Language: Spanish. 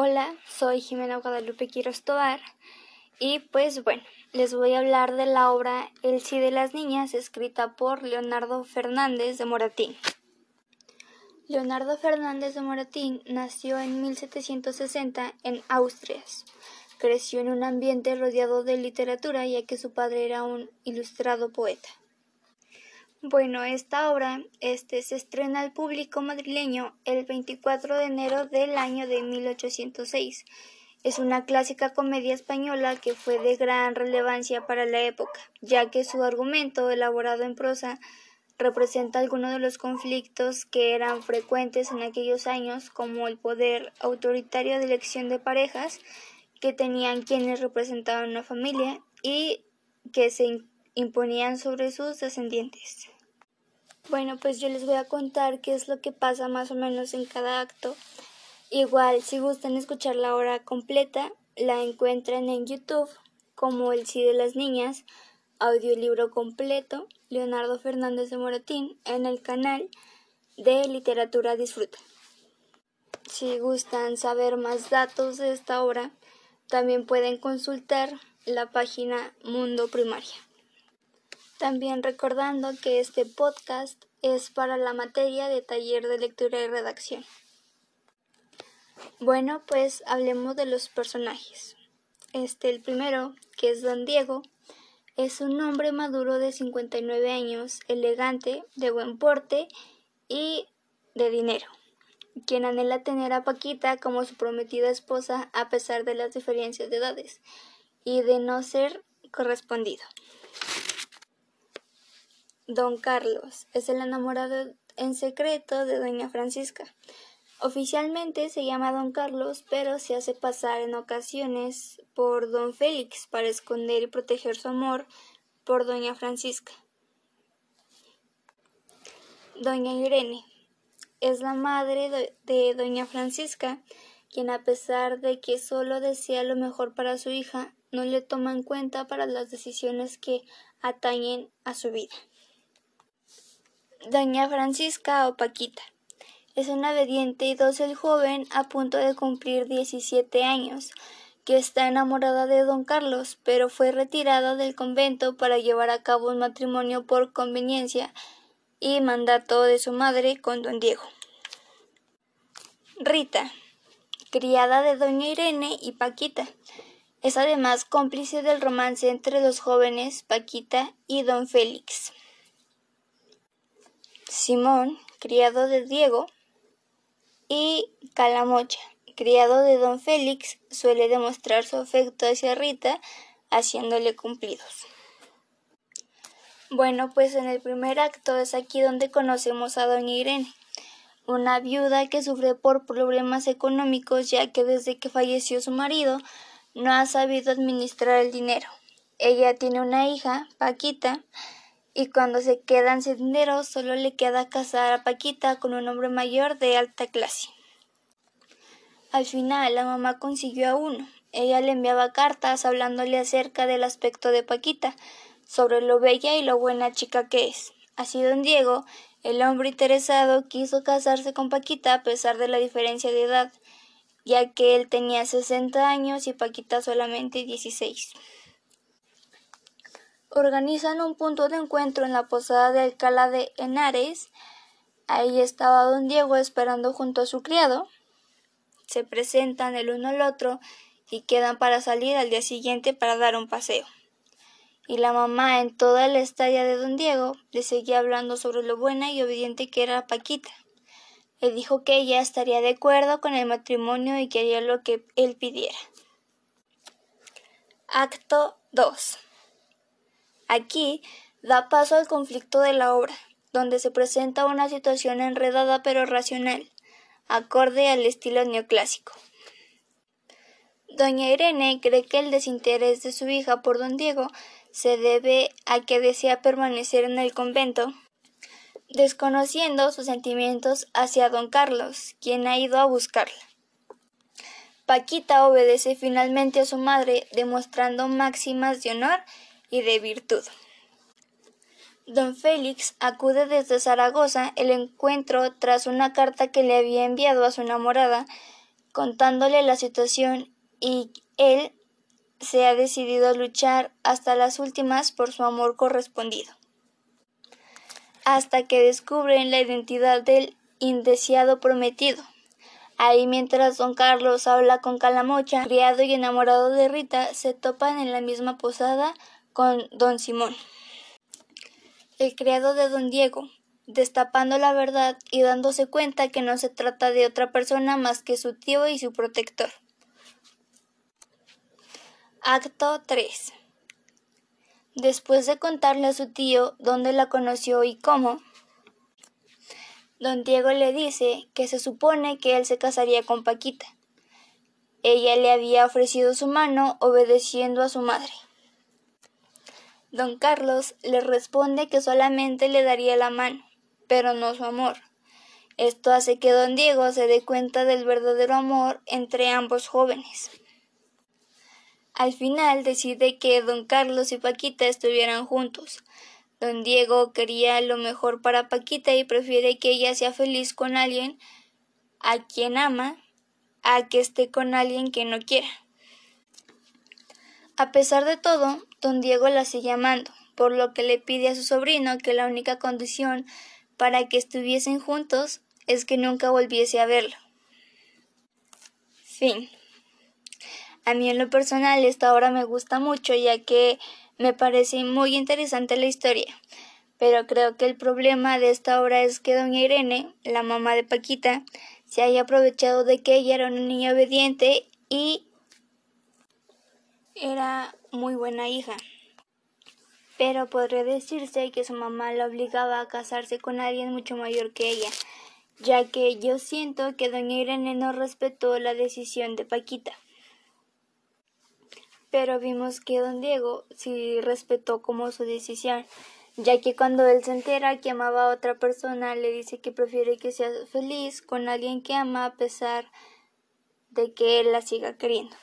Hola, soy Jimena Guadalupe Quiroz Tobar y pues bueno, les voy a hablar de la obra El sí de las niñas escrita por Leonardo Fernández de Moratín. Leonardo Fernández de Moratín nació en 1760 en Asturias. Creció en un ambiente rodeado de literatura ya que su padre era un ilustrado poeta. Bueno, esta obra este, se estrena al público madrileño el 24 de enero del año de 1806. Es una clásica comedia española que fue de gran relevancia para la época, ya que su argumento, elaborado en prosa, representa algunos de los conflictos que eran frecuentes en aquellos años, como el poder autoritario de elección de parejas que tenían quienes representaban una familia y que se imponían sobre sus descendientes. Bueno, pues yo les voy a contar qué es lo que pasa más o menos en cada acto. Igual, si gustan escuchar la hora completa, la encuentran en YouTube como El Sí de las Niñas, audiolibro completo, Leonardo Fernández de Moratín, en el canal de Literatura Disfruta. Si gustan saber más datos de esta obra, también pueden consultar la página Mundo Primaria. También recordando que este podcast es para la materia de taller de lectura y redacción. Bueno, pues hablemos de los personajes. Este, el primero, que es Don Diego, es un hombre maduro de 59 años, elegante, de buen porte y de dinero, quien anhela tener a Paquita como su prometida esposa a pesar de las diferencias de edades y de no ser correspondido. Don Carlos es el enamorado en secreto de Doña Francisca. Oficialmente se llama Don Carlos, pero se hace pasar en ocasiones por Don Félix para esconder y proteger su amor por Doña Francisca. Doña Irene es la madre de Doña Francisca, quien a pesar de que solo desea lo mejor para su hija, no le toma en cuenta para las decisiones que atañen a su vida. Doña Francisca o Paquita. Es una obediente y dócil joven a punto de cumplir 17 años, que está enamorada de don Carlos, pero fue retirada del convento para llevar a cabo un matrimonio por conveniencia y mandato de su madre con don Diego. Rita, criada de doña Irene y Paquita, es además cómplice del romance entre los jóvenes Paquita y don Félix. Simón, criado de Diego, y Calamocha, criado de don Félix, suele demostrar su afecto hacia Rita, haciéndole cumplidos. Bueno, pues en el primer acto es aquí donde conocemos a doña Irene, una viuda que sufre por problemas económicos ya que desde que falleció su marido no ha sabido administrar el dinero. Ella tiene una hija, Paquita, y cuando se quedan sin dinero solo le queda casar a Paquita con un hombre mayor de alta clase. Al final la mamá consiguió a uno. Ella le enviaba cartas hablándole acerca del aspecto de Paquita, sobre lo bella y lo buena chica que es. Así don Diego, el hombre interesado, quiso casarse con Paquita a pesar de la diferencia de edad, ya que él tenía sesenta años y Paquita solamente dieciséis organizan un punto de encuentro en la posada de Alcalá de Henares. Ahí estaba don Diego esperando junto a su criado. Se presentan el uno al otro y quedan para salir al día siguiente para dar un paseo. Y la mamá, en toda la estalla de don Diego, le seguía hablando sobre lo buena y obediente que era Paquita. Le dijo que ella estaría de acuerdo con el matrimonio y quería lo que él pidiera. Acto 2 Aquí da paso al conflicto de la obra, donde se presenta una situación enredada pero racional, acorde al estilo neoclásico. Doña Irene cree que el desinterés de su hija por don Diego se debe a que desea permanecer en el convento, desconociendo sus sentimientos hacia don Carlos, quien ha ido a buscarla. Paquita obedece finalmente a su madre, demostrando máximas de honor y de virtud. Don Félix acude desde Zaragoza el encuentro tras una carta que le había enviado a su enamorada contándole la situación y él se ha decidido a luchar hasta las últimas por su amor correspondido. Hasta que descubren la identidad del indeseado prometido. Ahí mientras don Carlos habla con Calamocha, criado y enamorado de Rita, se topan en la misma posada con don Simón, el criado de don Diego, destapando la verdad y dándose cuenta que no se trata de otra persona más que su tío y su protector. Acto 3 Después de contarle a su tío dónde la conoció y cómo, don Diego le dice que se supone que él se casaría con Paquita. Ella le había ofrecido su mano obedeciendo a su madre. Don Carlos le responde que solamente le daría la mano, pero no su amor. Esto hace que don Diego se dé cuenta del verdadero amor entre ambos jóvenes. Al final decide que don Carlos y Paquita estuvieran juntos. Don Diego quería lo mejor para Paquita y prefiere que ella sea feliz con alguien a quien ama a que esté con alguien que no quiera. A pesar de todo, don Diego la sigue amando, por lo que le pide a su sobrino que la única condición para que estuviesen juntos es que nunca volviese a verlo. Fin. A mí en lo personal esta obra me gusta mucho ya que me parece muy interesante la historia, pero creo que el problema de esta obra es que doña Irene, la mamá de Paquita, se haya aprovechado de que ella era una niña obediente y era muy buena hija. Pero podría decirse que su mamá la obligaba a casarse con alguien mucho mayor que ella, ya que yo siento que doña Irene no respetó la decisión de Paquita pero vimos que don Diego sí respetó como su decisión, ya que cuando él se entera que amaba a otra persona, le dice que prefiere que sea feliz con alguien que ama a pesar de que él la siga queriendo.